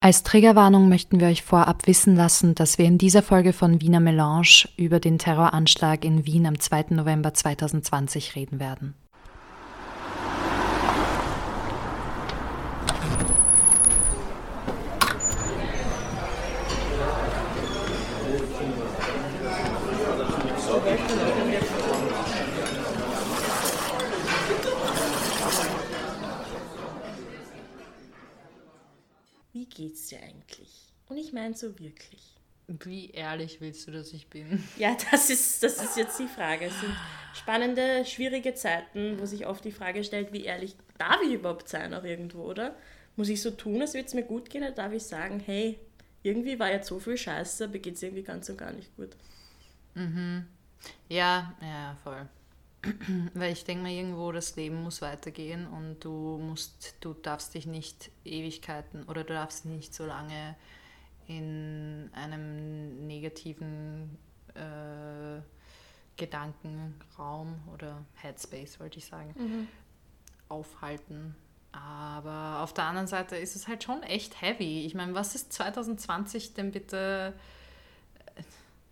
Als Triggerwarnung möchten wir euch vorab wissen lassen, dass wir in dieser Folge von Wiener Melange über den Terroranschlag in Wien am 2. November 2020 reden werden. Geht's dir eigentlich? Und ich meine so wirklich. Wie ehrlich willst du, dass ich bin? Ja, das ist, das ist jetzt die Frage. Es sind spannende, schwierige Zeiten, wo sich oft die Frage stellt, wie ehrlich darf ich überhaupt sein auch irgendwo, oder? Muss ich so tun, als würde es mir gut gehen, oder darf ich sagen, hey, irgendwie war jetzt so viel Scheiße, aber geht es irgendwie ganz und gar nicht gut. Mhm. Ja, ja, voll. Weil ich denke mal, irgendwo das Leben muss weitergehen und du musst, du darfst dich nicht Ewigkeiten oder du darfst nicht so lange in einem negativen äh, Gedankenraum oder Headspace, wollte ich sagen, mhm. aufhalten. Aber auf der anderen Seite ist es halt schon echt heavy. Ich meine, was ist 2020 denn bitte?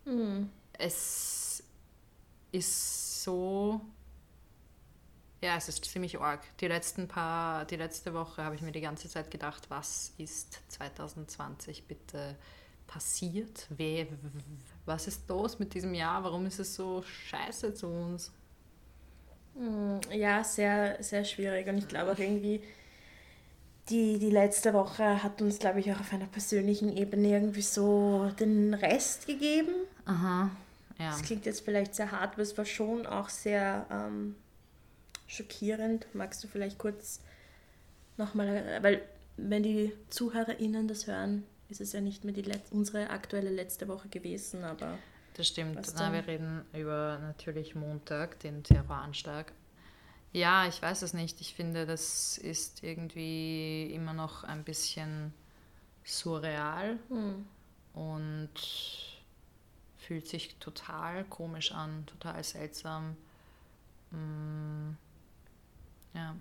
Mhm. Es ist so. Ja, es ist ziemlich arg. Die letzten paar, die letzte Woche habe ich mir die ganze Zeit gedacht, was ist 2020 bitte passiert? Wer, was ist los mit diesem Jahr? Warum ist es so scheiße zu uns? Hm, ja, sehr, sehr schwierig. Und ich glaube auch irgendwie, die, die letzte Woche hat uns, glaube ich, auch auf einer persönlichen Ebene irgendwie so den Rest gegeben. Aha. Ja. Das klingt jetzt vielleicht sehr hart, aber es war schon auch sehr ähm, schockierend. Magst du vielleicht kurz nochmal, weil wenn die ZuhörerInnen das hören, ist es ja nicht mehr die Let unsere aktuelle letzte Woche gewesen, aber. Das stimmt. Na, wir reden über natürlich Montag, den Terroranschlag. Ja, ich weiß es nicht. Ich finde, das ist irgendwie immer noch ein bisschen surreal. Hm. Und fühlt sich total komisch an, total seltsam. Mm, ja.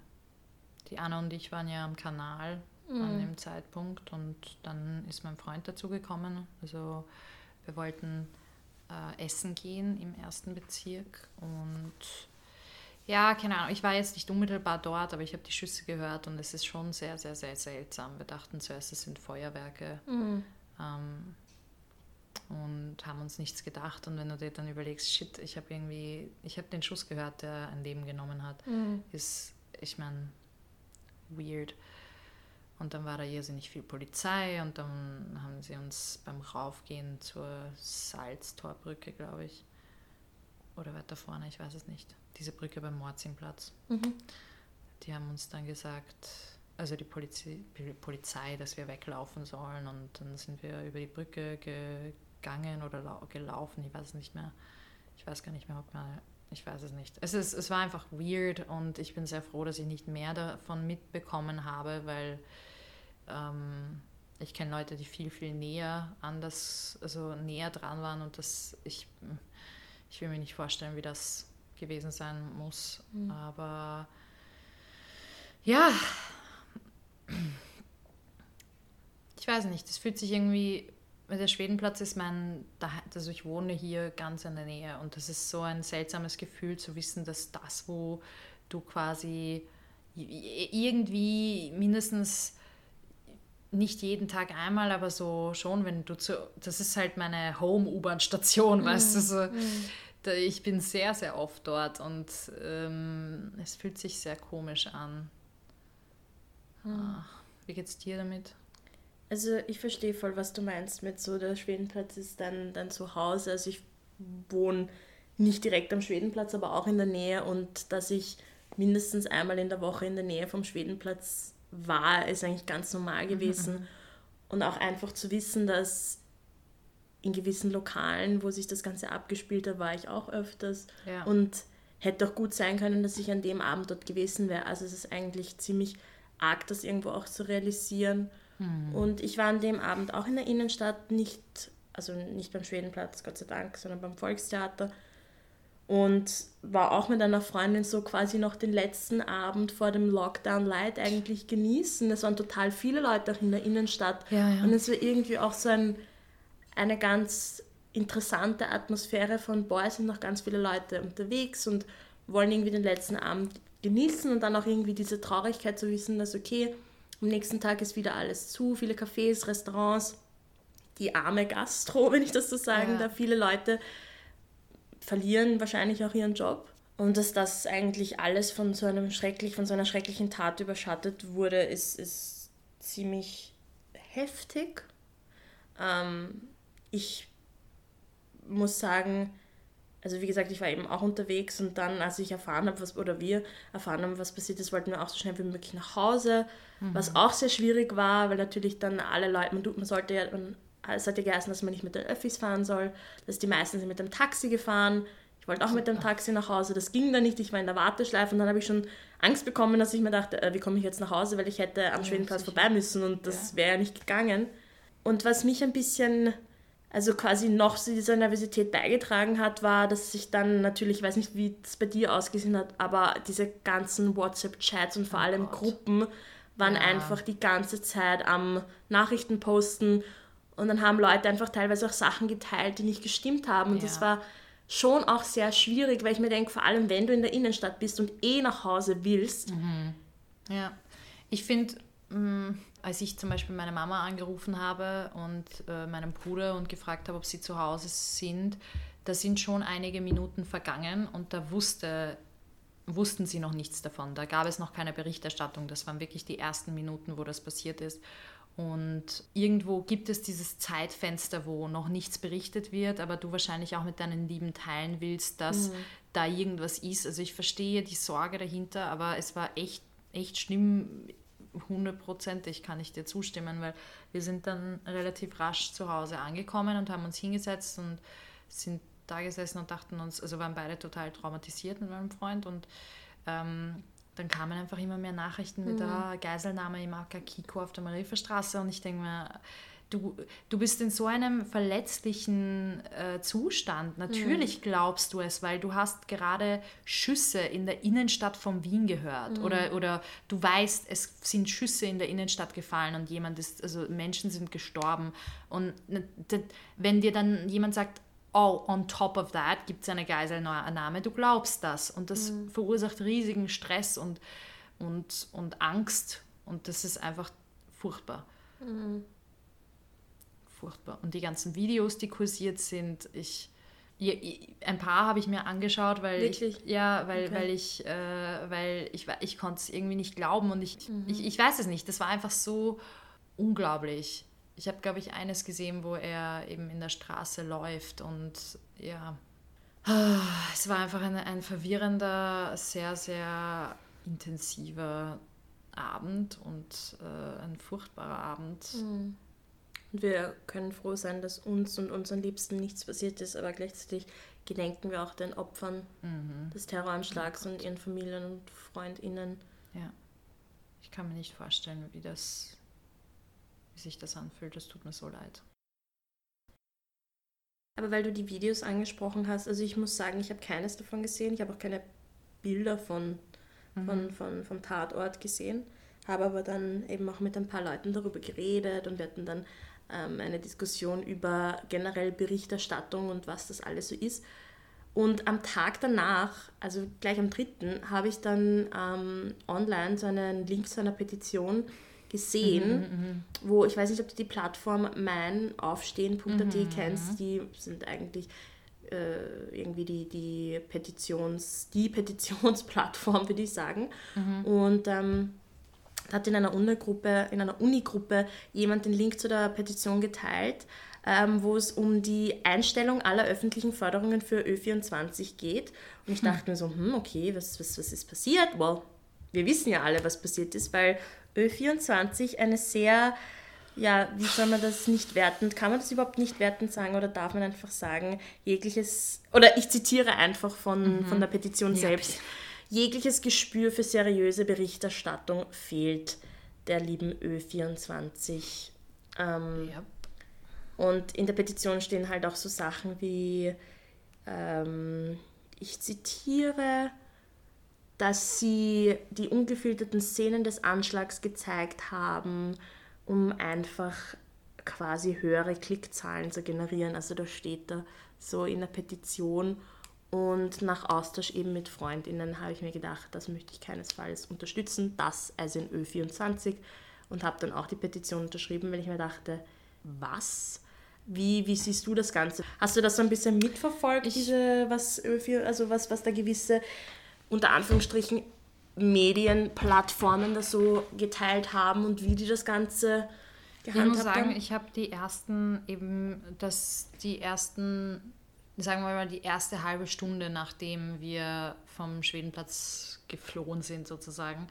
Die Anna und ich waren ja am Kanal mhm. an dem Zeitpunkt und dann ist mein Freund dazugekommen. Also wir wollten äh, essen gehen im ersten Bezirk und ja, keine Ahnung, ich war jetzt nicht unmittelbar dort, aber ich habe die Schüsse gehört und es ist schon sehr, sehr, sehr seltsam. Wir dachten zuerst, es sind Feuerwerke. Mhm. Ähm, und haben uns nichts gedacht. Und wenn du dir dann überlegst, shit, ich habe irgendwie, ich habe den Schuss gehört, der ein Leben genommen hat, mhm. ist, ich meine, weird. Und dann war da irrsinnig viel Polizei und dann haben sie uns beim Raufgehen zur Salztorbrücke, glaube ich, oder weiter vorne, ich weiß es nicht, diese Brücke beim Morzingplatz, mhm. die haben uns dann gesagt, also die Polizei, Polizei, dass wir weglaufen sollen und dann sind wir über die Brücke ge gegangen oder gelaufen, ich weiß es nicht mehr. Ich weiß gar nicht mehr, ob man, ich weiß es nicht. Es, ist, es war einfach weird und ich bin sehr froh, dass ich nicht mehr davon mitbekommen habe, weil ähm, ich kenne Leute, die viel, viel näher an das, also näher dran waren und das, ich, ich will mir nicht vorstellen, wie das gewesen sein muss. Mhm. Aber ja, ich weiß nicht, es fühlt sich irgendwie der Schwedenplatz ist mein, also ich wohne hier ganz in der Nähe und das ist so ein seltsames Gefühl zu wissen, dass das, wo du quasi irgendwie mindestens nicht jeden Tag einmal, aber so schon, wenn du zu, das ist halt meine Home-U-Bahn-Station, mm, weißt du, so, mm. da, ich bin sehr, sehr oft dort und ähm, es fühlt sich sehr komisch an. Mm. Ach, wie geht's dir damit? Also ich verstehe voll, was du meinst mit so, der Schwedenplatz ist dann dein Zuhause. Also ich wohne nicht direkt am Schwedenplatz, aber auch in der Nähe und dass ich mindestens einmal in der Woche in der Nähe vom Schwedenplatz war, ist eigentlich ganz normal gewesen. Mhm. Und auch einfach zu wissen, dass in gewissen Lokalen, wo sich das Ganze abgespielt hat, war ich auch öfters. Ja. Und hätte auch gut sein können, dass ich an dem Abend dort gewesen wäre. Also es ist eigentlich ziemlich arg, das irgendwo auch zu realisieren. Mhm. Und ich war an dem Abend auch in der Innenstadt, nicht, also nicht beim Schwedenplatz, Gott sei Dank, sondern beim Volkstheater. und war auch mit einer Freundin so quasi noch den letzten Abend vor dem Lockdown Light eigentlich genießen. Es waren total viele Leute auch in der Innenstadt Ja, ja. und es war irgendwie auch so ein, eine ganz interessante Atmosphäre von, boah, es sind noch ganz viele Leute unterwegs und wollen irgendwie den letzten Abend genießen und dann auch irgendwie diese Traurigkeit zu wissen, dass okay, am nächsten Tag ist wieder alles zu, viele Cafés, Restaurants, die arme Gastro, wenn ich das so sagen Ja. darf, viele Leute verlieren wahrscheinlich auch ihren Job. Und dass das eigentlich alles von so einem schrecklich, von so einer schrecklichen Tat überschattet wurde, ist, ist ziemlich heftig. Ähm, ich muss sagen, also wie gesagt, ich war eben auch unterwegs und dann, als ich erfahren habe, was, oder wir erfahren haben, was passiert ist, wollten wir auch so schnell wie möglich nach Hause, was auch sehr schwierig war, weil natürlich dann alle Leute, man, tut- man sollte ja, man, es hat ja geheißen, dass man nicht mit den Öffis fahren soll, dass die meisten sind mit dem Taxi gefahren. Ich wollte auch mit dem Taxi nach Hause, das ging dann nicht, ich war in der Warteschleife und dann habe ich schon Angst bekommen, dass ich mir dachte, äh, wie komme ich jetzt nach Hause, weil ich hätte am Schwedenplatz sicher. vorbei müssen und das wäre ja nicht gegangen. Und was mich ein bisschen, also quasi noch zu dieser Nervosität beigetragen hat, war, dass ich dann natürlich, ich weiß nicht, wie es bei dir ausgesehen hat, aber diese ganzen WhatsApp-Chats und vor allem Oh Gott. Gruppen waren Ja. einfach die ganze Zeit am Nachrichten posten. Und dann haben Leute einfach teilweise auch Sachen geteilt, die nicht gestimmt haben. Und das Ja. war schon auch sehr schwierig, weil ich mir denke, vor allem wenn du in der Innenstadt bist und eh nach Hause willst, Ja, ich finde, als ich zum Beispiel meine Mama angerufen habe und äh, meinen Bruder und gefragt habe, ob sie zu Hause sind, da sind schon einige Minuten vergangen und da wusste, wussten sie noch nichts davon. Da gab es noch keine Berichterstattung. Das waren wirklich die ersten Minuten, wo das passiert ist. Und irgendwo gibt es dieses Zeitfenster, wo noch nichts berichtet wird, aber du wahrscheinlich auch mit deinen Lieben teilen willst, dass da irgendwas ist. Also ich verstehe die Sorge dahinter, aber es war echt, echt schlimm. Hundertprozentig kann ich dir zustimmen, weil wir sind dann relativ rasch zu Hause angekommen und haben uns hingesetzt und sind da gesessen und dachten uns, also waren beide total traumatisiert mit meinem Freund und ähm, dann kamen einfach immer mehr Nachrichten mit der Geiselnahme im AK Kiko auf der Marieferstraße und ich denke mir, du, du bist in so einem verletzlichen äh, Zustand. Natürlich glaubst du es, weil du hast gerade Schüsse in der Innenstadt von Wien gehört oder, oder du weißt, es sind Schüsse in der Innenstadt gefallen und jemand ist, also Menschen sind gestorben. Und ne, wenn dir dann jemand sagt, oh, on top of that gibt es eine Geiselnahme, du glaubst das und das verursacht riesigen Stress und, und, und Angst und das ist einfach furchtbar. Furchtbar. Und die ganzen Videos, die kursiert sind, ich, ich- ein paar habe ich mir angeschaut, weil Wirklich? ich, ja, weil, Okay. weil ich, äh, weil ich, ich konnte es irgendwie nicht glauben und ich, ich, ich weiß es nicht. Das war einfach so unglaublich. Ich habe, glaube ich, eines gesehen, wo er eben in der Straße läuft und ja, es war einfach ein, ein verwirrender, sehr, sehr intensiver Abend und äh, ein furchtbarer Abend. Und wir können froh sein, dass uns und unseren Liebsten nichts passiert ist, aber gleichzeitig gedenken wir auch den Opfern des Terroranschlags und ihren Familien und FreundInnen. Ja. Ich kann mir nicht vorstellen, wie das, wie sich das anfühlt. Das tut mir so leid. Aber weil du die Videos angesprochen hast, also ich muss sagen, ich habe keines davon gesehen. Ich habe auch keine Bilder von, von, von, vom Tatort gesehen. Habe aber dann eben auch mit ein paar Leuten darüber geredet und wir hatten dann ähm, eine Diskussion über generell Berichterstattung und was das alles so ist. Und am Tag danach, also gleich am dritten, habe ich dann ähm, online so einen Link zu einer Petition gesehen, wo ich weiß nicht, ob du die Plattform meinaufstehen.at kennst, die sind eigentlich äh, irgendwie die, die Petitions, die Petitionsplattform, würde ich sagen. Und ähm, da hat in einer Unigruppe, in einer Unigruppe jemand den Link zu der Petition geteilt, ähm, wo es um die Einstellung aller öffentlichen Förderungen für Ö24 geht. Und ich dachte mir so, hm, okay, was, was, was ist passiert? Well, wir wissen ja alle, was passiert ist, weil Ö24 eine sehr, ja, wie soll man das nicht wertend, kann man das überhaupt nicht wertend sagen oder darf man einfach sagen, jegliches, oder ich zitiere einfach von, von der Petition selbst, jegliches Gespür für seriöse Berichterstattung fehlt der lieben Ö24. Ähm, Ja. und in der Petition stehen halt auch so Sachen wie, ähm, ich zitiere, dass sie die ungefilterten Szenen des Anschlags gezeigt haben, um einfach quasi höhere Klickzahlen zu generieren. Also da steht da so in der Petition. Und nach Austausch eben mit Freundinnen habe ich mir gedacht, das möchte ich keinesfalls unterstützen, das also in Ö24 und habe dann auch die Petition unterschrieben, weil ich mir dachte, was? Wie, wie siehst du das Ganze? Hast du das so ein bisschen mitverfolgt, diese, was Ö4, also was, was da gewisse, unter Anführungsstrichen, Medienplattformen da so geteilt haben und wie die das Ganze gehandhabt haben? Ich muss sagen, haben? ich habe die ersten eben, das, die ersten sagen wir mal, die erste halbe Stunde, nachdem wir vom Schwedenplatz geflohen sind, sozusagen,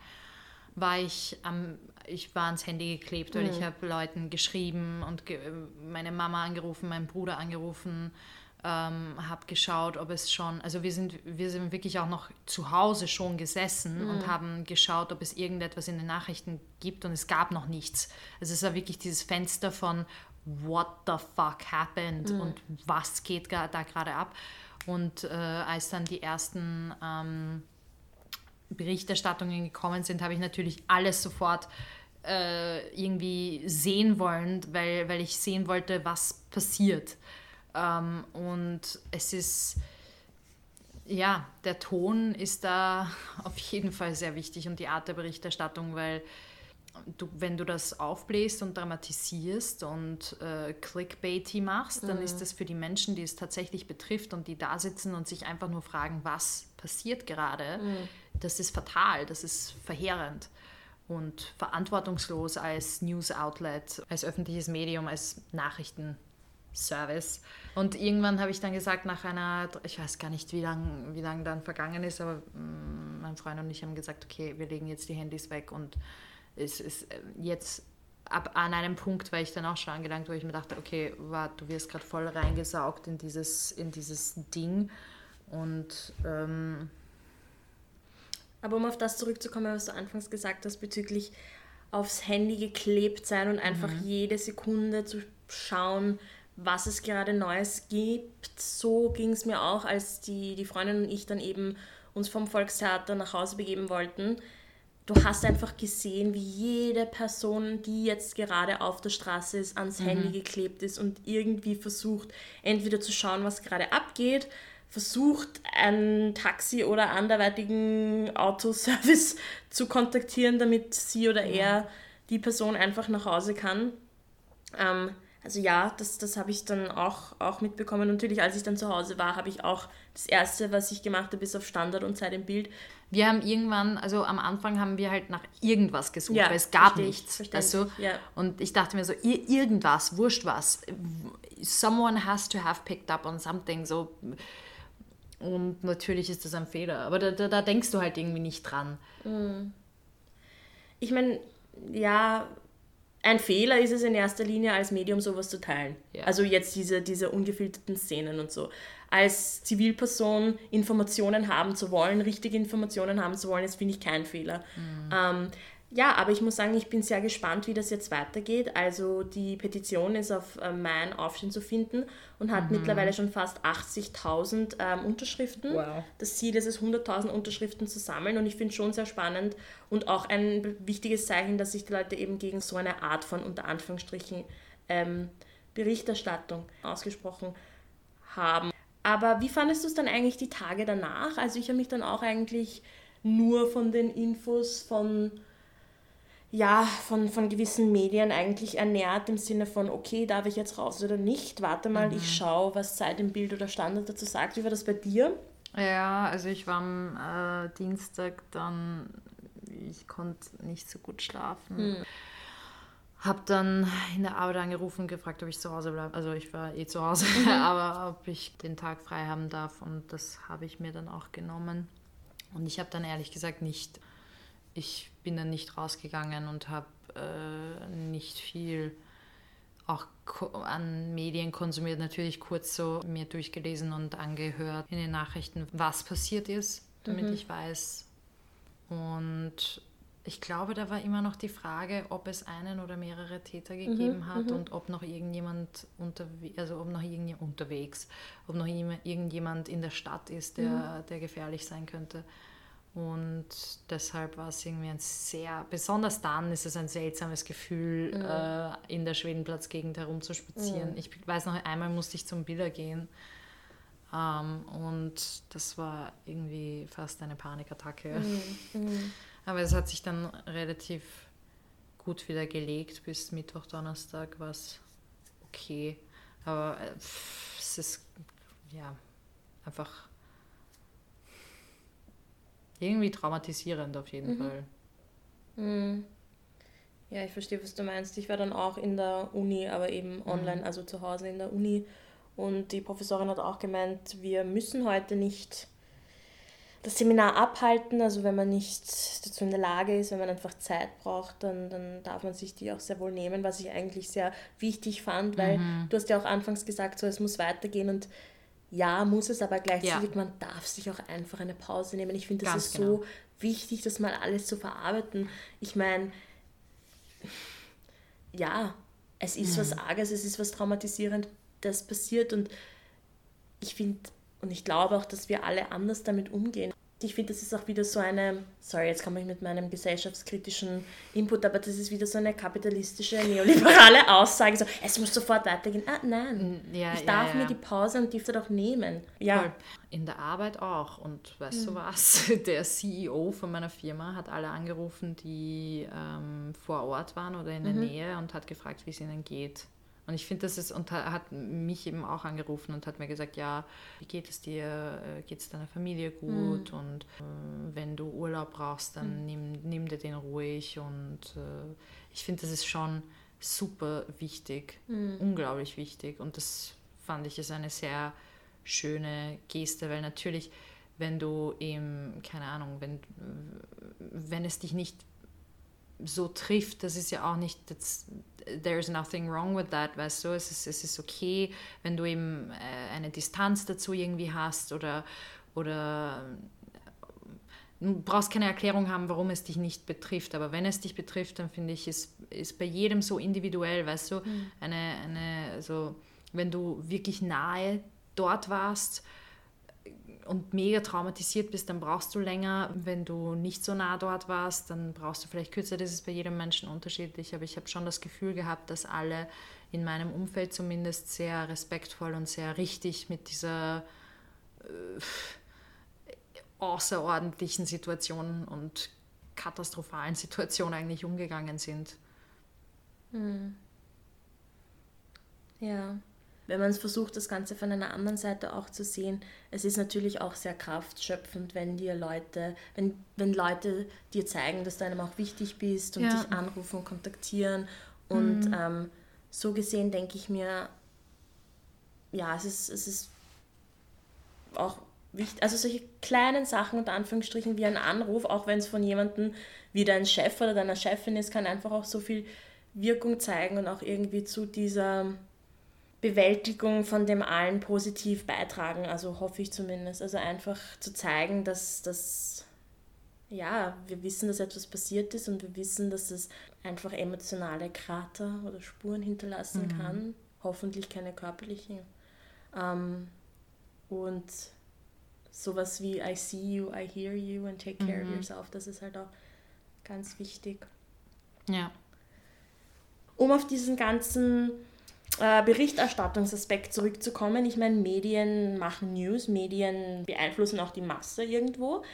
war ich am, ich war ans Handy geklebt, weil mhm. ich habe Leuten geschrieben und ge meine Mama angerufen, meinen Bruder angerufen, ähm, habe geschaut, ob es schon, also wir sind, wir sind wirklich auch noch zu Hause schon gesessen mhm. und haben geschaut, ob es irgendetwas in den Nachrichten gibt und es gab noch nichts. Also es war wirklich dieses Fenster von, what the fuck happened mhm. und was geht da gerade ab. Und äh, als dann die ersten ähm, Berichterstattungen gekommen sind, habe ich natürlich alles sofort äh, irgendwie sehen wollen, weil, weil ich sehen wollte, was passiert. Ähm, und es ist, ja, der Ton ist da auf jeden Fall sehr wichtig und die Art der Berichterstattung, weil du, wenn du das aufbläst und dramatisierst und äh, clickbaity machst, mhm. dann ist das für die Menschen, die es tatsächlich betrifft und die da sitzen und sich einfach nur fragen, was passiert gerade, mhm. das ist fatal, das ist verheerend und verantwortungslos als News-Outlet, als öffentliches Medium, als Nachrichtenservice. Und irgendwann habe ich dann gesagt, nach einer, ich weiß gar nicht, wie lange wie lang dann vergangen ist, aber mh, mm, mein Freund und ich haben gesagt, okay, wir legen jetzt die Handys weg und es ist äh, jetzt ab an einem Punkt war ich dann auch schon angelangt, wo ich mir dachte, okay, warte, du wirst gerade voll reingesaugt in dieses, in dieses Ding. Und ähm aber um auf das zurückzukommen, was du anfangs gesagt hast, bezüglich aufs Handy geklebt sein und einfach mhm. jede Sekunde zu schauen, was es gerade Neues gibt. So ging es mir auch, als die, die Freundin und ich dann eben uns vom Volkstheater nach Hause begeben wollten du hast einfach gesehen, wie jede Person, die jetzt gerade auf der Straße ist, ans mhm. Handy geklebt ist und irgendwie versucht, entweder zu schauen, was gerade abgeht, versucht, ein Taxi oder anderweitigen Autoservice zu kontaktieren, damit sie oder er die Person einfach nach Hause kann. Ähm, also ja, das, das habe ich dann auch, auch mitbekommen. Natürlich, als ich dann zu Hause war, habe ich auch das Erste, was ich gemacht habe, bis auf Standard und Zeit im Bild, wir haben irgendwann, also am Anfang haben wir halt nach irgendwas gesucht, ja, weil es gab nichts. Weißt du? ja. Und ich dachte mir so, irgendwas, wurscht was. Someone has to have picked up on something. So. Und natürlich ist das ein Fehler. Aber da, da, da denkst du halt irgendwie nicht dran. Mhm. Ich meine, ja, ein Fehler ist es in erster Linie als Medium sowas zu teilen. Ja. Also jetzt diese, diese ungefilterten Szenen und so als Zivilperson Informationen haben zu wollen, richtige Informationen haben zu wollen, das finde ich kein Fehler. Mhm. Ähm, ja, aber ich muss sagen, ich bin sehr gespannt, wie das jetzt weitergeht. Also die Petition ist auf äh, mein Aufstehen zu finden und hat mhm. mittlerweile schon fast 80.000 ähm, Unterschriften. Wow. Das Ziel ist es, 100.000 Unterschriften zu sammeln und ich finde es schon sehr spannend und auch ein wichtiges Zeichen, dass sich die Leute eben gegen so eine Art von unter Anführungsstrichen ähm, Berichterstattung ausgesprochen haben. Aber wie fandest du es dann eigentlich die Tage danach? Also ich habe mich dann auch eigentlich nur von den Infos von, ja, von, von gewissen Medien eigentlich ernährt, im Sinne von, okay, darf ich jetzt raus oder nicht? Warte mal, mhm. ich schaue, was Zeit im Bild oder Standard dazu sagt. Wie war das bei dir? Ja, also ich war am äh, Dienstag dann, ich konnte nicht so gut schlafen. Mhm habe dann in der Arbeit angerufen und gefragt, ob ich zu Hause bleibe. Also ich war eh zu Hause, mhm. aber ob ich den Tag frei haben darf. Und das habe ich mir dann auch genommen. Und ich habe dann ehrlich gesagt nicht, ich bin dann nicht rausgegangen und habe äh, nicht viel auch an Medien konsumiert, natürlich kurz so mir durchgelesen und angehört in den Nachrichten, was passiert ist, damit mhm. ich weiß. Und ich glaube, da war immer noch die Frage, ob es einen oder mehrere Täter gegeben mhm, hat mhm. und ob noch irgendjemand unterwegs, also ob noch irgendjemand unterwegs, ob noch irgendjemand in der Stadt ist, der, mhm. der gefährlich sein könnte. Und deshalb war es irgendwie ein sehr, besonders dann ist es ein seltsames Gefühl, mhm. äh, in der Schwedenplatzgegend herumzuspazieren. Mhm. Ich weiß noch, einmal musste ich zum Biller gehen ähm, und das war irgendwie fast eine Panikattacke. Mhm. mhm. Aber es hat sich dann relativ gut wieder gelegt. Bis Mittwoch, Donnerstag war es okay. Aber äh, es ist ja einfach irgendwie traumatisierend auf jeden mhm. Fall. Mhm. Ja, ich verstehe, was du meinst. Ich war dann auch in der Uni, aber eben mhm. online, mhm. also zu Hause in der Uni. Und die Professorin hat auch gemeint, wir müssen heute nicht das Seminar abhalten. Also wenn man nicht dazu in der Lage ist, wenn man einfach Zeit braucht, dann, dann darf man sich die auch sehr wohl nehmen, was ich eigentlich sehr wichtig fand, weil mhm. du hast ja auch anfangs gesagt, so es muss weitergehen und ja, muss es, aber gleichzeitig, ja. man darf sich auch einfach eine Pause nehmen. Ich finde, das Ganz ist genau. so wichtig, das mal alles zu verarbeiten. Ich meine, ja, es ist mhm. was Arges, es ist was Traumatisierendes passiert und ich finde und ich glaube auch, dass wir alle anders damit umgehen ich finde, das ist auch wieder so eine, sorry, jetzt komme ich mit meinem gesellschaftskritischen Input, aber das ist wieder so eine kapitalistische, neoliberale Aussage, so, es muss sofort weitergehen. Ah, nein, ja, ich darf ja, ja. mir die Pause und die doch nehmen. Ja. In der Arbeit auch. Und weißt mhm. du was? Der CEO von meiner Firma hat alle angerufen, die ähm, vor Ort waren oder in der mhm. Nähe und hat gefragt, wie es ihnen geht. Und ich finde, das ist, und er hat mich eben auch angerufen und hat mir gesagt, ja, wie geht es dir? Äh, geht es deiner Familie gut? Mhm. Und äh, wenn du Urlaub brauchst, dann mhm. nimm, nimm dir den ruhig. Und äh, ich finde, das ist schon super wichtig, mhm. unglaublich wichtig. Und das fand ich ist eine sehr schöne Geste, weil natürlich, wenn du eben, keine Ahnung, wenn, wenn es dich nicht so trifft, das ist ja auch nicht, there's nothing wrong with that, weißt du, es ist, es ist okay, wenn du eben äh, eine Distanz dazu irgendwie hast oder, oder du brauchst keine Erklärung haben, warum es dich nicht betrifft, aber wenn es dich betrifft, dann finde ich, ist, ist bei jedem so individuell, weißt du, mhm. eine, eine, also wenn du wirklich nahe dort warst, und mega traumatisiert bist, dann brauchst du länger. Wenn du nicht so nah dort warst, dann brauchst du vielleicht kürzer. Das ist bei jedem Menschen unterschiedlich. Aber ich habe schon das Gefühl gehabt, dass alle in meinem Umfeld zumindest sehr respektvoll und sehr richtig mit dieser äh, außerordentlichen Situation und katastrophalen Situation eigentlich umgegangen sind. Hm. Ja wenn man es versucht, das Ganze von einer anderen Seite auch zu sehen, es ist natürlich auch sehr kraftschöpfend, wenn dir Leute, wenn, wenn Leute dir zeigen, dass du einem auch wichtig bist und ja. dich anrufen und kontaktieren. Und mhm. ähm, so gesehen denke ich mir, ja, es ist, es ist auch wichtig, also solche kleinen Sachen unter Anführungsstrichen wie ein Anruf, auch wenn es von jemandem wie dein Chef oder deiner Chefin ist, kann einfach auch so viel Wirkung zeigen und auch irgendwie zu dieser Bewältigung von dem allen positiv beitragen, also hoffe ich zumindest. Also einfach zu zeigen, dass das, ja, wir wissen, dass etwas passiert ist und wir wissen, dass es einfach emotionale Krater oder Spuren hinterlassen mhm. kann, hoffentlich keine körperlichen. Ähm, und sowas wie I see you, I hear you and take care mhm. of yourself, das ist halt auch ganz wichtig. Ja. Um auf diesen ganzen Berichterstattungsaspekt zurückzukommen. Ich meine, Medien machen News, Medien beeinflussen auch die Masse irgendwo.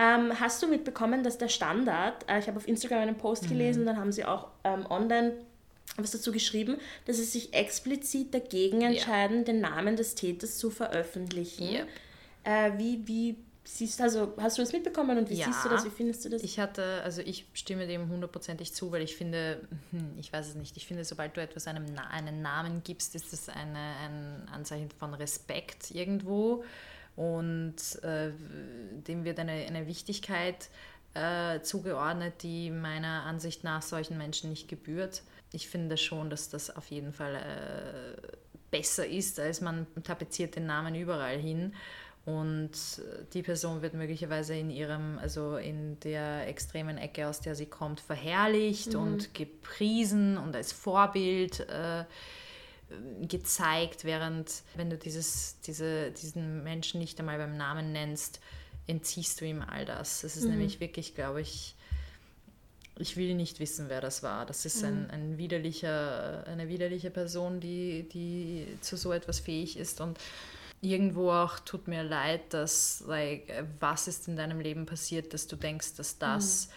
Ähm, hast du mitbekommen, dass der Standard, äh, ich habe auf Instagram einen Post mhm. gelesen, dann haben sie auch ähm, online was dazu geschrieben, dass sie sich explizit dagegen entscheiden, ja. den Namen des Täters zu veröffentlichen. Ja. Äh, wie, wie siehst also hast du das mitbekommen und wie ja, siehst du das, wie findest du das? Ich hatte, also ich stimme dem hundertprozentig zu, weil ich finde, hm, ich weiß es nicht, ich finde, sobald du etwas einem einen Namen gibst, ist das eine, ein Anzeichen von Respekt irgendwo und äh, dem wird eine, eine Wichtigkeit äh, zugeordnet, die meiner Ansicht nach solchen Menschen nicht gebührt. Ich finde schon, dass das auf jeden Fall äh, besser ist, als man tapeziert den Namen überall hin. Und die Person wird möglicherweise in ihrem, also in der extremen Ecke, aus der sie kommt, verherrlicht mhm. und gepriesen und als Vorbild äh, gezeigt, während wenn du dieses, diese, diesen Menschen nicht einmal beim Namen nennst, entziehst du ihm all das. Das ist mhm. nämlich wirklich, glaube ich, ich will nicht wissen, wer das war. Das ist ein, mhm. ein widerlicher, eine widerliche Person, die, die zu so etwas fähig ist. Und irgendwo auch tut mir leid, dass, like, was ist in deinem Leben passiert, dass du denkst, dass das. Mhm.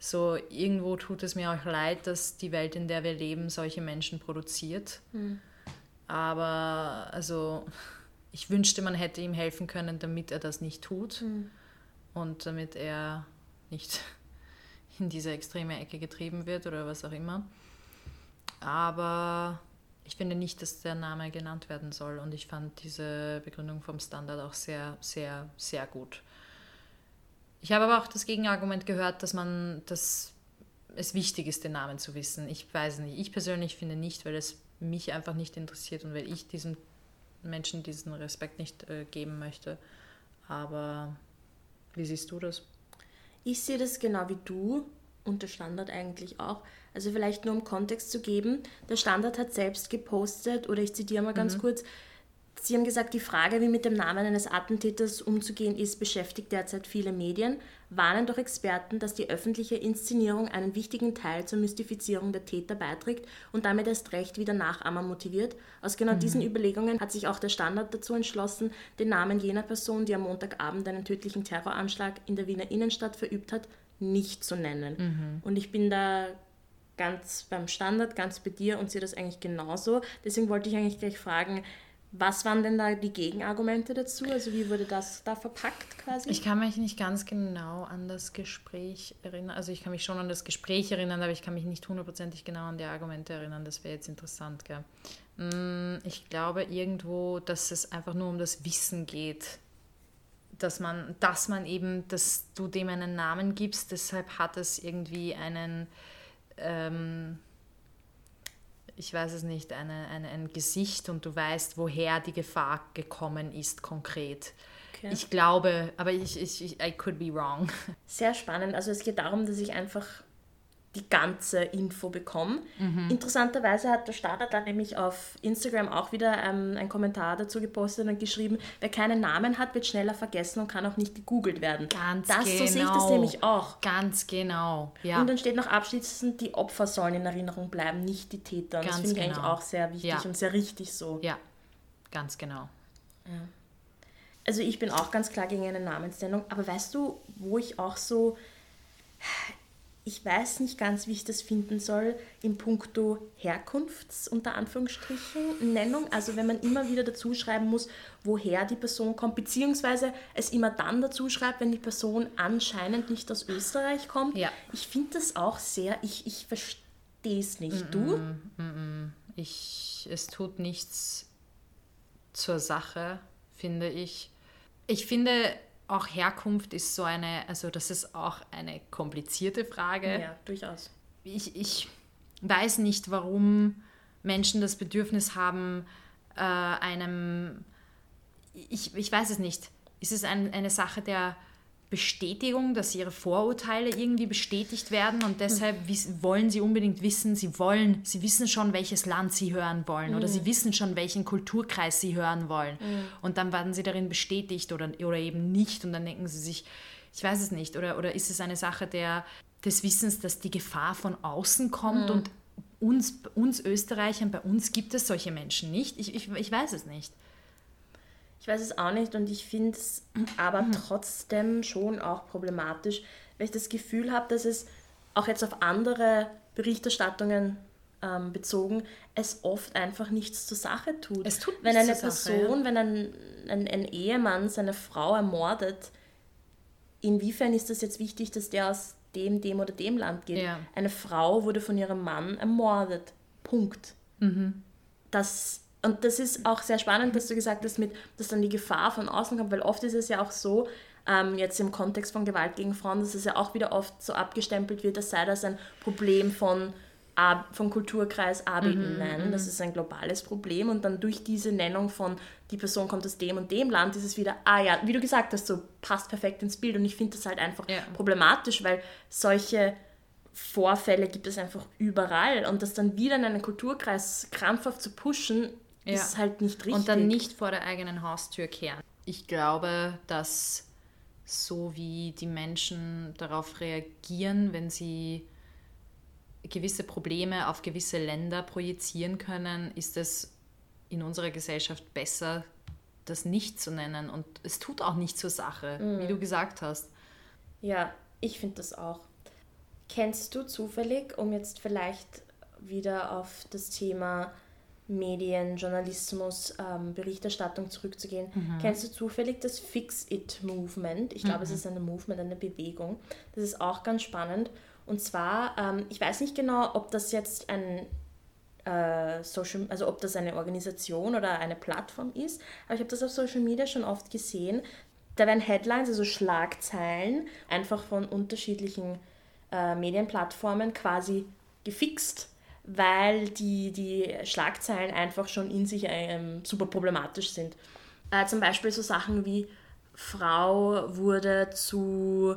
So, irgendwo tut es mir auch leid, dass die Welt, in der wir leben, solche Menschen produziert. Mhm. Aber also ich wünschte, man hätte ihm helfen können, damit er das nicht tut mhm. und damit er nicht in diese extreme Ecke getrieben wird oder was auch immer. Aber ich finde nicht, dass der Name genannt werden soll und ich fand diese Begründung vom Standard auch sehr, sehr, sehr gut. Ich habe aber auch das Gegenargument gehört, dass man, dass es wichtig ist, den Namen zu wissen. Ich weiß nicht. Ich persönlich finde nicht, weil es mich einfach nicht interessiert und weil ich diesen Menschen diesen Respekt nicht äh, geben möchte. Aber wie siehst du das? Ich sehe das genau wie du und der Standard eigentlich auch. Also vielleicht nur um Kontext zu geben, der Standard hat selbst gepostet, oder ich zitiere mal ganz mhm. kurz, Sie haben gesagt, die Frage, wie mit dem Namen eines Attentäters umzugehen ist, beschäftigt derzeit viele Medien, warnen doch Experten, dass die öffentliche Inszenierung einen wichtigen Teil zur Mystifizierung der Täter beiträgt und damit erst recht wieder Nachahmer motiviert. Aus genau mhm. diesen Überlegungen hat sich auch der Standard dazu entschlossen, den Namen jener Person, die am Montagabend einen tödlichen Terroranschlag in der Wiener Innenstadt verübt hat, nicht zu nennen. Mhm. Und ich bin da ganz beim Standard, ganz bei dir und sehe das eigentlich genauso. Deswegen wollte ich eigentlich gleich fragen, was waren denn da die Gegenargumente dazu? Also wie wurde das da verpackt quasi? Ich kann mich nicht ganz genau an das Gespräch erinnern. Also ich kann mich schon an das Gespräch erinnern, aber ich kann mich nicht hundertprozentig genau an die Argumente erinnern. Das wäre jetzt interessant. Gell? Mm, ich glaube irgendwo, dass es einfach nur um das Wissen geht. Dass man, dass man eben, dass du dem einen Namen gibst, deshalb hat es irgendwie einen... Ähm, ich weiß es nicht, eine, eine, ein Gesicht und du weißt, woher die Gefahr gekommen ist konkret. Okay. Ich glaube, aber ich, ich, ich, I could be wrong. Sehr spannend. Also es geht darum, dass ich einfach die ganze Info bekommen. Mhm. Interessanterweise hat der Starter dann nämlich auf Instagram auch wieder ähm, einen Kommentar dazu gepostet und geschrieben, wer keinen Namen hat, wird schneller vergessen und kann auch nicht gegoogelt werden. Ganz das, genau. So sehe ich das genau. nämlich auch. Ganz genau. Ja. Und dann steht noch abschließend, die Opfer sollen in Erinnerung bleiben, nicht die Täter. Ganz das finde ich genau. eigentlich auch sehr wichtig ja. und sehr richtig so. Ja, ganz genau. Ja. Also ich bin auch ganz klar gegen eine Namensnennung, aber weißt du, wo ich auch so ich weiß nicht ganz, wie ich das finden soll, in puncto Herkunfts, unter Anführungsstrichen, Nennung. Also wenn man immer wieder dazu schreiben muss, woher die Person kommt, beziehungsweise es immer dann dazu schreibt, wenn die Person anscheinend nicht aus Österreich kommt. Ja. Ich finde das auch sehr, ich, ich verstehe es nicht. Mm -mm, du? Mm ich, es tut nichts zur Sache, finde ich. Ich finde, auch Herkunft ist so eine, also das ist auch eine komplizierte Frage. Ja, durchaus. Ich, ich weiß nicht, warum Menschen das Bedürfnis haben, äh, einem, ich, ich weiß es nicht, ist es ein, eine Sache der Bestätigung, dass ihre Vorurteile irgendwie bestätigt werden und deshalb hm. wollen sie unbedingt wissen, sie wollen, sie wissen schon, welches Land sie hören wollen oder sie hm. wissen schon, welchen Kulturkreis sie hören wollen mhm. und dann werden sie darin bestätigt oder, oder eben nicht und dann denken sie sich, ich weiß es nicht, oder, oder ist es eine Sache der, des Wissens, dass die Gefahr von außen kommt mhm. und uns, uns Österreichern, bei uns gibt es solche Menschen nicht? Ich, ich, ich weiß es nicht. Ich weiß es auch nicht und ich finde es aber mhm. trotzdem schon auch problematisch, weil ich das Gefühl habe, dass es auch jetzt auf andere Berichterstattungen ähm, bezogen, es oft einfach nichts zur Sache tut. Es tut wenn eine Person, Sache, ja. wenn ein, ein, ein Ehemann seine Frau ermordet, inwiefern ist das jetzt wichtig, dass der aus dem, dem oder dem Land geht? Ja. Eine Frau wurde von ihrem Mann ermordet. Punkt. Mhm. Das und das ist auch sehr spannend, dass du gesagt hast, mit, dass dann die Gefahr von außen kommt, weil oft ist es ja auch so, ähm, jetzt im Kontext von Gewalt gegen Frauen, dass es ja auch wieder oft so abgestempelt wird, als sei das ein Problem von von Kulturkreis ABN mhm, nennen. Das mhm. ist ein globales Problem. Und dann durch diese Nennung von die Person kommt aus dem und dem Land, ist es wieder, ah ja, wie du gesagt hast, so passt perfekt ins Bild. Und ich finde das halt einfach ja. problematisch, weil solche Vorfälle gibt es einfach überall. Und das dann wieder in einen Kulturkreis krampfhaft zu pushen, ja. ist halt nicht richtig. Und dann nicht vor der eigenen Haustür kehren. Ich glaube, dass so wie die Menschen darauf reagieren, wenn sie gewisse Probleme auf gewisse Länder projizieren können, ist es in unserer Gesellschaft besser, das nicht zu nennen. Und es tut auch nicht zur Sache, mhm. wie du gesagt hast. Ja, ich finde das auch. Kennst du zufällig, um jetzt vielleicht wieder auf das Thema Medien, Journalismus, ähm, Berichterstattung zurückzugehen, mhm. kennst du zufällig das Fix-It-Movement? Ich glaube, mhm. es ist eine Movement, eine Bewegung. Das ist auch ganz spannend. Und zwar, ähm, ich weiß nicht genau, ob das jetzt ein äh, Social, also ob das eine Organisation oder eine Plattform ist, aber ich habe das auf Social Media schon oft gesehen. Da werden Headlines, also Schlagzeilen, einfach von unterschiedlichen äh, Medienplattformen quasi gefixt, weil die, die Schlagzeilen einfach schon in sich ähm, super problematisch sind. Äh, zum Beispiel so Sachen wie Frau wurde zu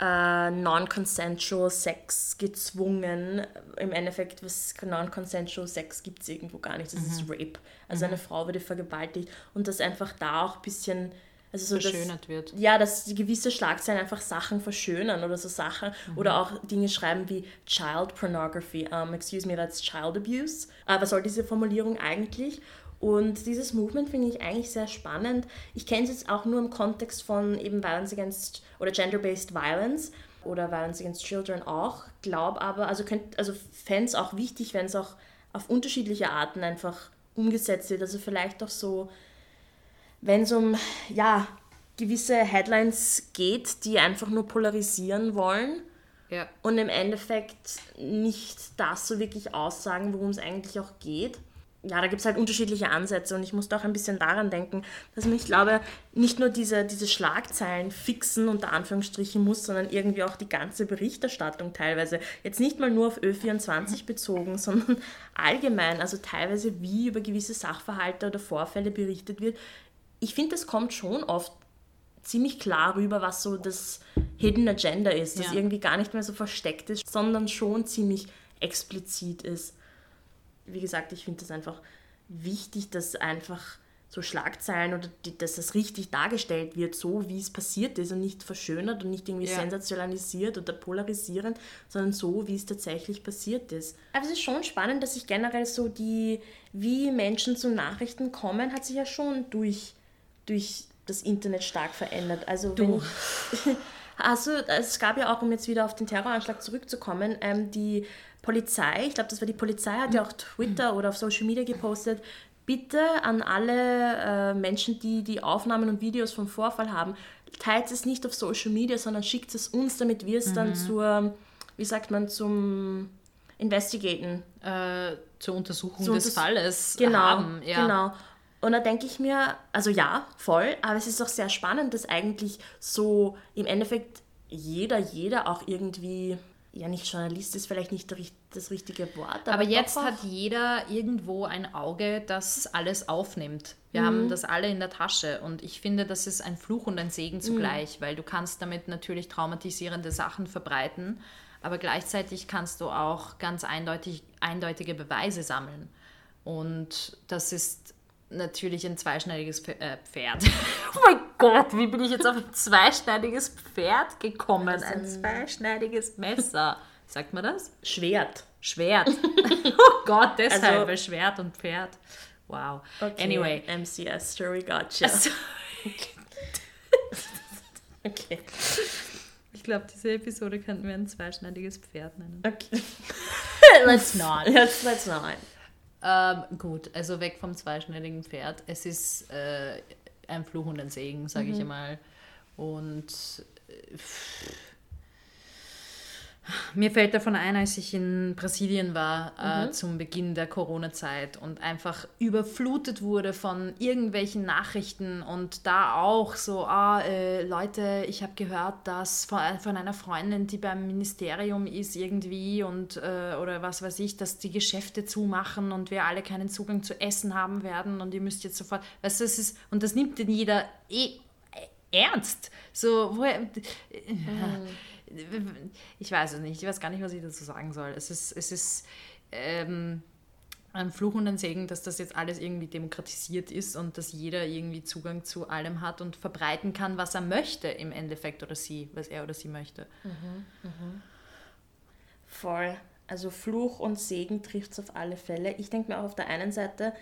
äh, non-consensual Sex gezwungen. Im Endeffekt, was non-consensual Sex gibt es irgendwo gar nicht. Das mhm. ist Rape. Also mhm. eine Frau wurde vergewaltigt und das einfach da auch ein bisschen also so, verschönert dass, wird. Ja, dass gewisse Schlagzeilen einfach Sachen verschönern oder so Sachen. Mhm. Oder auch Dinge schreiben wie Child Pornography. Um, excuse me, that's child abuse. Uh, was soll diese Formulierung eigentlich? Und dieses Movement finde ich eigentlich sehr spannend. Ich kenne es jetzt auch nur im Kontext von eben Violence Against oder Gender-Based Violence oder Violence Against Children auch. Glaube aber, also, also fände es auch wichtig, wenn es auch auf unterschiedliche Arten einfach umgesetzt wird. Also vielleicht auch so, wenn es um ja, gewisse Headlines geht, die einfach nur polarisieren wollen. Ja. Und im Endeffekt nicht das so wirklich aussagen, worum es eigentlich auch geht ja, da gibt es halt unterschiedliche Ansätze und ich musste auch ein bisschen daran denken, dass man, ich glaube, nicht nur diese, diese Schlagzeilen fixen, unter Anführungsstrichen muss, sondern irgendwie auch die ganze Berichterstattung teilweise, jetzt nicht mal nur auf Ö24 bezogen, sondern allgemein, also teilweise wie über gewisse Sachverhalte oder Vorfälle berichtet wird. Ich finde, es kommt schon oft ziemlich klar rüber, was so das Hidden Agenda ist, das ja. irgendwie gar nicht mehr so versteckt ist, sondern schon ziemlich explizit ist wie gesagt, ich finde das einfach wichtig, dass einfach so Schlagzeilen oder die, dass das richtig dargestellt wird, so wie es passiert ist und nicht verschönert und nicht irgendwie ja. sensationalisiert oder polarisierend, sondern so, wie es tatsächlich passiert ist. Aber es ist schon spannend, dass sich generell so die, wie Menschen zu Nachrichten kommen, hat sich ja schon durch, durch das Internet stark verändert. Also du. wenn also es gab ja auch, um jetzt wieder auf den Terroranschlag zurückzukommen, ähm, die Polizei, ich glaube, das war die Polizei, hat ja auch Twitter oder auf Social Media gepostet, bitte an alle äh, Menschen, die die Aufnahmen und Videos vom Vorfall haben, teilt es nicht auf Social Media, sondern schickt es uns, damit wir es mhm. dann zur, wie sagt man, zum Investigaten. Äh, zur Untersuchung zur des Unters Falles genau, haben. Ja. Genau. Und da denke ich mir, also ja, voll, aber es ist auch sehr spannend, dass eigentlich so im Endeffekt jeder, jeder auch irgendwie ja nicht Journalist ist vielleicht nicht das richtige Wort. Aber, aber jetzt hat jeder irgendwo ein Auge, das alles aufnimmt. Wir mhm. haben das alle in der Tasche und ich finde, das ist ein Fluch und ein Segen zugleich, mhm. weil du kannst damit natürlich traumatisierende Sachen verbreiten, aber gleichzeitig kannst du auch ganz eindeutig, eindeutige Beweise sammeln. Und das ist natürlich ein zweischneidiges äh, Pferd. oh mein Gott, wie bin ich jetzt auf ein zweischneidiges Pferd gekommen? Ein zweischneidiges Messer. Sagt man das? Schwert. Schwert. oh Gott, deshalb also, Schwert und Pferd. Wow. Okay. Anyway. MCS Story Gotcha. Also, okay. Ich glaube, diese Episode könnten wir ein zweischneidiges Pferd nennen. Okay. let's not. Let's, let's not. Ähm, gut, also weg vom zweischneidigen Pferd. Es ist äh, ein Fluch und ein Segen, sage mhm. ich einmal. Und äh, Mir fällt davon ein, als ich in Brasilien war äh, mhm. zum Beginn der Corona-Zeit und einfach überflutet wurde von irgendwelchen Nachrichten und da auch so, ah, äh, Leute, ich habe gehört, dass von, äh, von, einer Freundin, die beim Ministerium ist irgendwie und äh, oder was weiß ich, dass die Geschäfte zumachen und wir alle keinen Zugang zu Essen haben werden und ihr müsst jetzt sofort, weißt du, das ist, und das nimmt denn jeder eh ernst. So, woher... Mhm ich weiß es nicht, ich weiß gar nicht, was ich dazu sagen soll. Es ist, es ist ähm, ein Fluch und ein Segen, dass das jetzt alles irgendwie demokratisiert ist und dass jeder irgendwie Zugang zu allem hat und verbreiten kann, was er möchte im Endeffekt oder sie, was er oder sie möchte. Mhm, mhm. Voll. Also Fluch und Segen trifft es auf alle Fälle. Ich denke mir auch auf der einen Seite,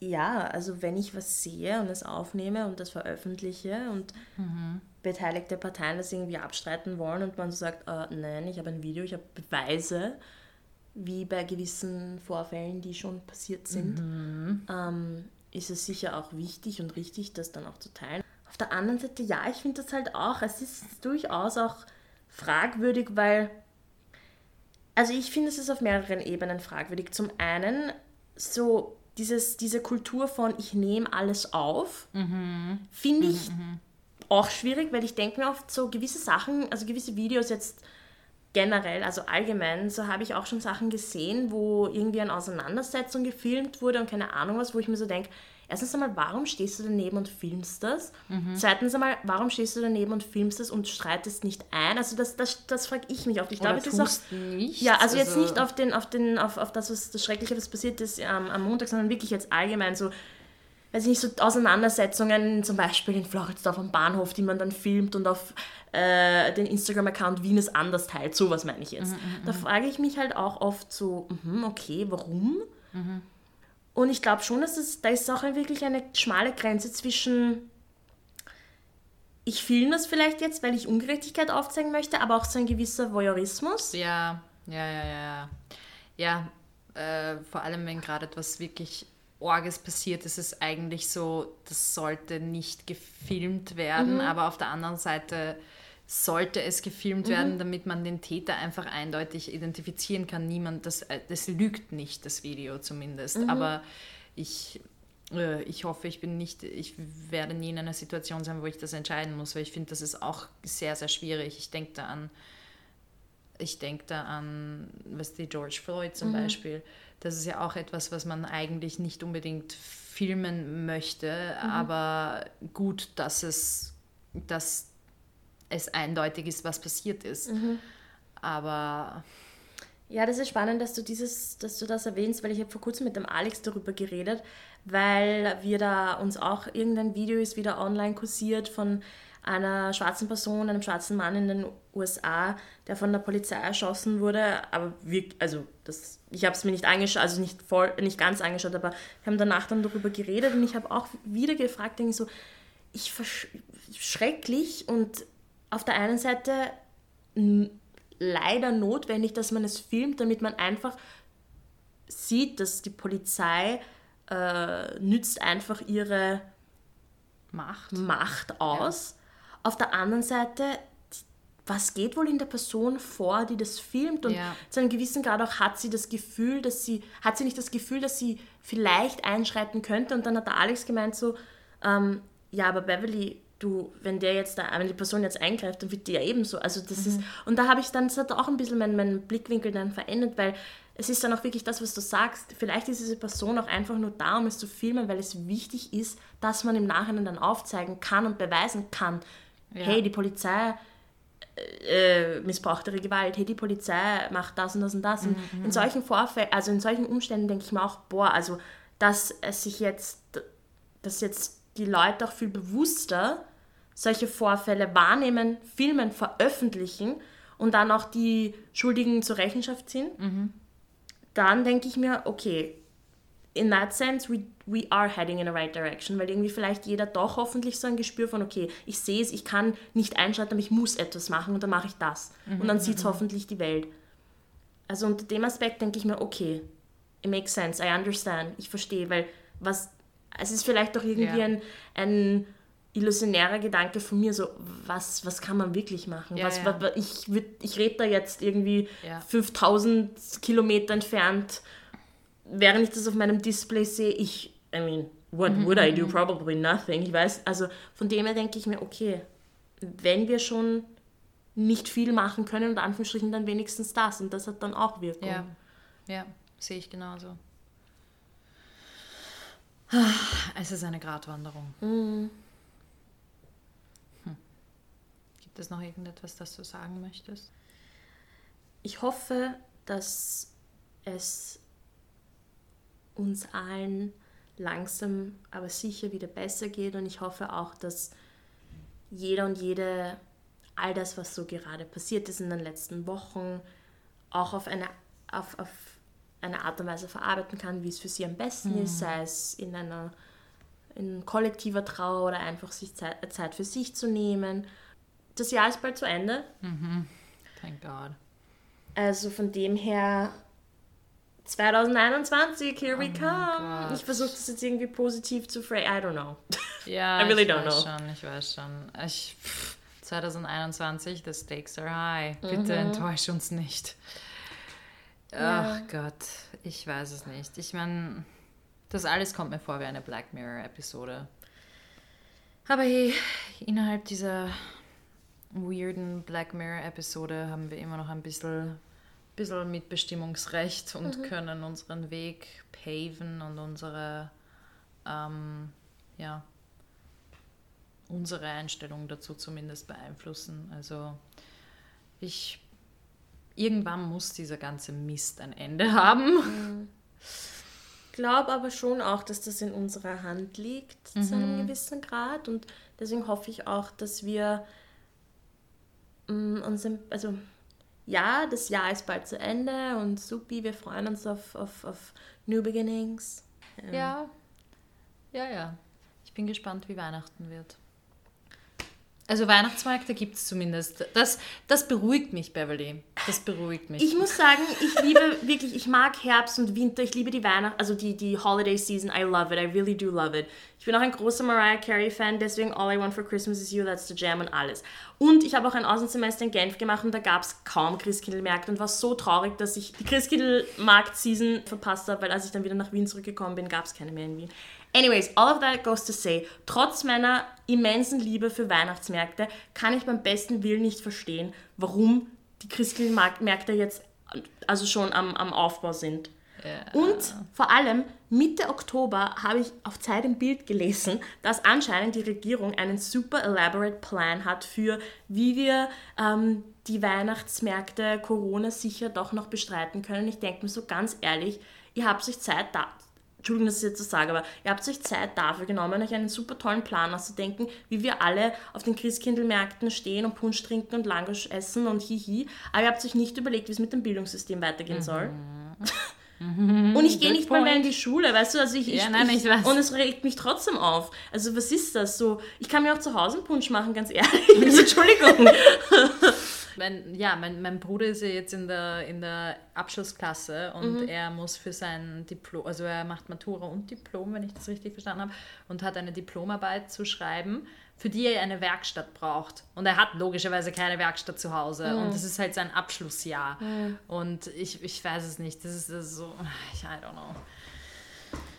ja, also wenn ich was sehe und es aufnehme und das veröffentliche und mhm. beteiligte Parteien das irgendwie abstreiten wollen und man so sagt, äh, nein, ich habe ein Video, ich habe Beweise, wie bei gewissen Vorfällen, die schon passiert sind, mhm. ähm, ist es sicher auch wichtig und richtig, das dann auch zu teilen. Auf der anderen Seite, ja, ich finde das halt auch, es ist durchaus auch fragwürdig, weil, also ich finde, es ist auf mehreren Ebenen fragwürdig. Zum einen, so dieses, diese Kultur von ich nehme alles auf, mhm. finde ich mhm, mhm. auch schwierig, weil ich denke mir oft so gewisse Sachen, also gewisse Videos jetzt generell, also allgemein, so habe ich auch schon Sachen gesehen, wo irgendwie eine Auseinandersetzung gefilmt wurde und keine Ahnung was, wo ich mir so denke, erstens einmal, warum stehst du daneben und filmst das? Mhm. Zweitens einmal, warum stehst du daneben und filmst das und streitest nicht ein? Also das, das, das frage ich mich oft. Ich glaube, es ist auch. Nichts, ja, also, also, jetzt nicht auf, den, auf, den, auf, auf das, was das Schreckliche, was passiert ist ähm, am Montag, sondern wirklich jetzt allgemein so weiß ich nicht, so Auseinandersetzungen, zum Beispiel in Floridsdorf am Bahnhof, die man dann filmt und auf äh, den Instagram-Account Wien ist anders teilt. Sowas meine ich jetzt. Mhm, mhm da mhm. frage ich mich halt auch oft so, mh, okay, warum? Mhm. Und ich glaube schon, dass es, da ist auch wirklich eine schmale Grenze zwischen, ich filme das vielleicht jetzt, weil ich Ungerechtigkeit aufzeigen möchte, aber auch so ein gewisser Voyeurismus. Ja, ja, ja, ja. Ja, äh, vor allem wenn gerade etwas wirklich Orges passiert, ist es eigentlich so, das sollte nicht gefilmt werden, mhm. aber auf der anderen Seite sollte es gefilmt mhm. werden, damit man den Täter einfach eindeutig identifizieren kann. Niemand, das, äh, das lügt nicht, das Video zumindest. Mhm. Aber ich, äh, ich hoffe, ich bin nicht, ich werde nie in einer Situation sein, wo ich das entscheiden muss, weil ich finde, das ist auch sehr, sehr schwierig. Ich denke da an, ich denke da an, was die George Floyd zum mhm. Beispiel. Das ist ja auch etwas, was man eigentlich nicht unbedingt filmen möchte, mhm. aber gut, dass es, dass es eindeutig ist, was passiert ist. Mhm. Aber ja, das ist spannend, dass du dieses, dass du das erwähnst, weil ich habe vor kurzem mit dem Alex darüber geredet, weil wir da uns auch irgendein Video ist wieder online kursiert von einer schwarzen Person, einem schwarzen Mann in den USA, der von der Polizei erschossen wurde. Aber wir, also das, ich habe es mir nicht angeschaut, also nicht voll, nicht ganz angeschaut, aber wir haben danach dann darüber geredet und ich habe auch wieder gefragt, denke ich so, ich schrecklich und auf der einen Seite leider notwendig, dass man es filmt, damit man einfach sieht, dass die Polizei äh, nützt einfach ihre Macht, Macht aus. Ja. Auf der anderen Seite, was geht wohl in der Person vor, die das filmt? Und ja. zu einem gewissen Grad auch hat sie das Gefühl, dass sie, hat sie nicht das Gefühl, dass sie vielleicht einschreiten könnte? Und dann hat der Alex gemeint so, ähm, ja, aber Beverly, du, wenn der jetzt da, wenn die Person jetzt eingreift, dann wird die ja ebenso. Also das mhm. ist, und da habe ich dann, das hat auch ein bisschen meinen mein Blickwinkel dann verändert, weil es ist dann auch wirklich das, was du sagst. Vielleicht ist diese Person auch einfach nur da, um es zu filmen, weil es wichtig ist, dass man im Nachhinein dann aufzeigen kann und beweisen kann, ja. hey, die Polizei äh, missbraucht ihre Gewalt, hey, die Polizei macht das und das und das. Mhm. Und in solchen Vorfällen, also in solchen Umständen denke ich mir auch, boah, also dass es sich jetzt, dass jetzt die Leute auch viel bewusster solche Vorfälle wahrnehmen, filmen, veröffentlichen und dann auch die Schuldigen zur Rechenschaft ziehen, mhm. dann denke ich mir, okay, in that sense, we, we are heading in the right direction, weil irgendwie vielleicht jeder doch hoffentlich so ein Gespür von, okay, ich sehe es, ich kann nicht einschalten, aber ich muss etwas machen und dann mache ich das. Mhm. Und dann sieht es mhm. hoffentlich die Welt. Also unter dem Aspekt denke ich mir, okay, it makes sense, I understand, ich verstehe, weil was es ist vielleicht doch irgendwie ja. ein, ein illusionärer Gedanke von mir, so, was, was kann man wirklich machen? Ja, was, ja. Was, ich ich rede da jetzt irgendwie ja. 5000 Kilometer entfernt, während ich das auf meinem Display sehe, ich, I mean, what mhm. would I do? Mhm. Probably nothing. Ich weiß, also von dem her denke ich mir, okay, wenn wir schon nicht viel machen können, unter Anführungsstrichen, dann wenigstens das. Und das hat dann auch Wirkung. Ja, ja sehe ich genauso. Es ist eine Gratwanderung. Mhm. Hm. Gibt es noch irgendetwas, das du sagen möchtest? Ich hoffe, dass es uns allen langsam, aber sicher wieder besser geht. Und ich hoffe auch, dass jeder und jede all das, was so gerade passiert ist in den letzten Wochen, auch auf eine, auf, auf eine Art und Weise verarbeiten kann, wie es für sie am besten mhm. ist, sei es in einer in kollektiver Trauer oder einfach sich Zeit, Zeit für sich zu nehmen. Das Jahr ist bald zu Ende. Mhm. Thank God. Also von dem her 2021, here we oh come. Ich versuche das jetzt irgendwie positiv zu frame. I don't know. Ja, I really ich don't weiß know. schon, ich weiß schon. Ich, 2021, the stakes are high. Bitte mhm. enttäusch uns nicht. Ach ja. Gott, ich weiß es nicht. Ich meine, das alles kommt mir vor wie eine Black Mirror-Episode. Aber hey, innerhalb dieser weirden Black Mirror-Episode haben wir immer noch ein bisschen bisschen Mitbestimmungsrecht und mhm. können unseren Weg paven und unsere, ähm, ja, unsere Einstellung dazu zumindest beeinflussen. Also ich, irgendwann muss dieser ganze Mist ein Ende haben. Mhm. Ich glaube aber schon auch, dass das in unserer Hand liegt, mhm. zu einem mhm. gewissen Grad. Und deswegen hoffe ich auch, dass wir mm, uns, also ja, das Jahr ist bald zu Ende und supi, wir freuen uns auf, auf, auf New Beginnings. Ähm. Ja, ja, ja. Ich bin gespannt, wie Weihnachten wird. Also Weihnachtsmärkte gibt es zumindest. Das, das beruhigt mich, Beverly. Das beruhigt mich. Ich muss sagen, ich liebe wirklich, ich mag Herbst und Winter, ich liebe die Weihnacht, also die, die Holiday Season, I love it, I really do love it. Ich bin auch ein großer Mariah Carey Fan, deswegen All I Want for Christmas is You, That's the Jam und alles. Und ich habe auch ein Außensemester in Genf gemacht und da gab es kaum Christkindlmärkte und war so traurig, dass ich die Christkindlmarkt-Season verpasst habe, weil als ich dann wieder nach Wien zurückgekommen bin, gab es keine mehr in Wien. Anyways, all of that goes to say, trotz meiner immensen Liebe für Weihnachtsmärkte kann ich beim besten Willen nicht verstehen, warum die christlichen Märkte jetzt also schon am, am Aufbau sind. Yeah. Und vor allem Mitte Oktober habe ich auf Zeit im Bild gelesen, dass anscheinend die Regierung einen super elaborate Plan hat für, wie wir ähm, die Weihnachtsmärkte Corona sicher doch noch bestreiten können. Ich denke mir so ganz ehrlich, ihr habt euch Zeit da, Entschuldigung, dass ich jetzt so sage, aber ihr habt euch Zeit dafür genommen, euch einen super tollen Plan auszudenken, wie wir alle auf den Christkindlmärkten stehen und Punsch trinken und Langosch essen und hihi. Aber ihr habt euch nicht überlegt, wie es mit dem Bildungssystem weitergehen mhm. soll. und ich gehe nicht mal mehr in die Schule, weißt du, also ich, ja, ich, nein, ich, weiß. und es regt mich trotzdem auf. Also was ist das so? Ich kann mir auch zu Hause einen Punsch machen, ganz ehrlich. Entschuldigung. Mein, ja, mein, mein Bruder ist ja jetzt in der, in der Abschlussklasse und mhm. er muss für sein Diplom, also er macht Matura und Diplom, wenn ich das richtig verstanden habe, und hat eine Diplomarbeit zu schreiben, für die er eine Werkstatt braucht. Und er hat logischerweise keine Werkstatt zu Hause mhm. und das ist halt sein Abschlussjahr. Mhm. Und ich, ich weiß es nicht, das ist, das ist so, ich, I don't know.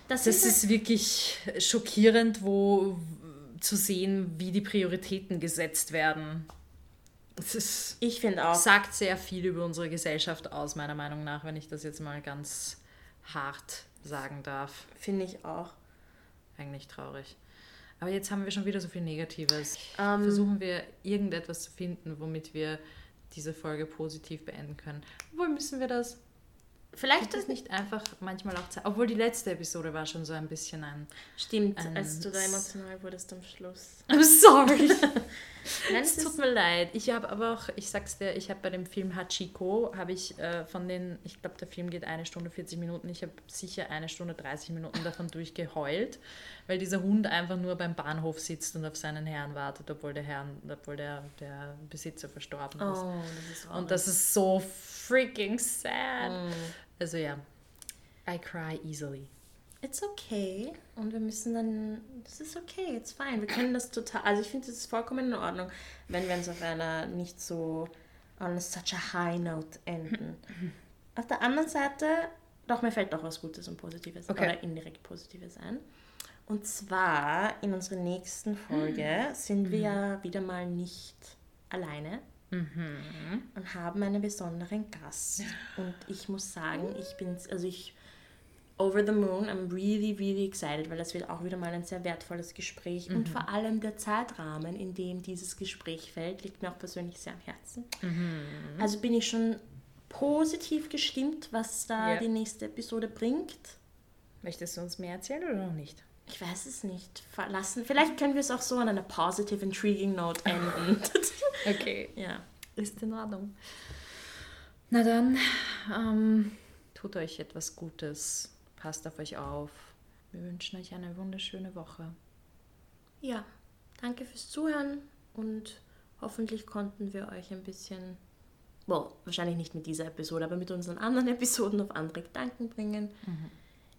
Das, das ist, ist wirklich schockierend, wo zu sehen, wie die Prioritäten gesetzt werden. Das ist, ich finde auch. Sagt sehr viel über unsere Gesellschaft aus, meiner Meinung nach, wenn ich das jetzt mal ganz hart sagen darf. Finde ich auch. Eigentlich traurig. Aber jetzt haben wir schon wieder so viel Negatives. Ähm, Versuchen wir irgendetwas zu finden, womit wir diese Folge positiv beenden können. Wo müssen wir das? Vielleicht ist nicht einfach manchmal auch Zeit. Obwohl die letzte Episode war schon so ein bisschen ein. Stimmt, ein als du da emotional wurdest am Schluss. I'm sorry. Nein, es tut mir leid. Ich habe aber auch, ich sag's dir, ich habe bei dem Film Hachiko, habe ich äh, von den, ich glaube, der Film geht eine Stunde 40 Minuten, ich habe sicher eine Stunde 30 Minuten davon durchgeheult, weil dieser Hund einfach nur beim Bahnhof sitzt und auf seinen Herrn wartet, obwohl der Herrn, obwohl der, der Besitzer verstorben ist. Oh, das ist und das ist so freaking sad. Mm. Also ja, I cry easily. it's okay. Und wir müssen dann, das ist okay, it's fine. Wir können das total, also ich finde, es ist vollkommen in Ordnung, wenn wir uns auf einer nicht so, on such a high note enden. auf der anderen Seite, doch, mir fällt doch was Gutes und Positives Okay. oder indirekt Positives ein. Und zwar in unserer nächsten Folge sind wir ja wieder mal nicht alleine und haben einen besonderen Gast. Und ich muss sagen, ich bin, also ich, over the moon, I'm really, really excited, weil das wird auch wieder mal ein sehr wertvolles Gespräch. Und vor allem der Zeitrahmen, in dem dieses Gespräch fällt, liegt mir auch persönlich sehr am Herzen. Also bin ich schon positiv gestimmt, was da Ja. die nächste Episode bringt. Möchtest du uns mehr erzählen oder noch nicht? Ich weiß es nicht. Verlassen. Vielleicht können wir es auch so an einer positive, intriguing Note enden. Okay. ja. Ist in Ordnung. Na dann, ähm, tut euch etwas Gutes. Passt auf euch auf. Wir wünschen euch eine wunderschöne Woche. Ja, danke fürs Zuhören und hoffentlich konnten wir euch ein bisschen, well, wahrscheinlich nicht mit dieser Episode, aber mit unseren anderen Episoden auf andere Gedanken bringen.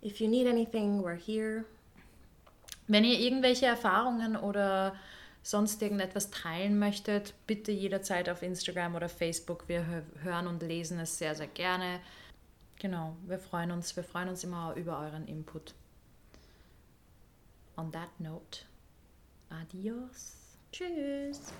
If you need anything, we're here. Wenn ihr irgendwelche Erfahrungen oder sonst irgendetwas teilen möchtet, bitte jederzeit auf Instagram oder Facebook. Wir hö- hören und lesen es sehr, sehr gerne. Genau, wir freuen uns. Wir freuen uns immer über euren Input. On that note, adios. Tschüss.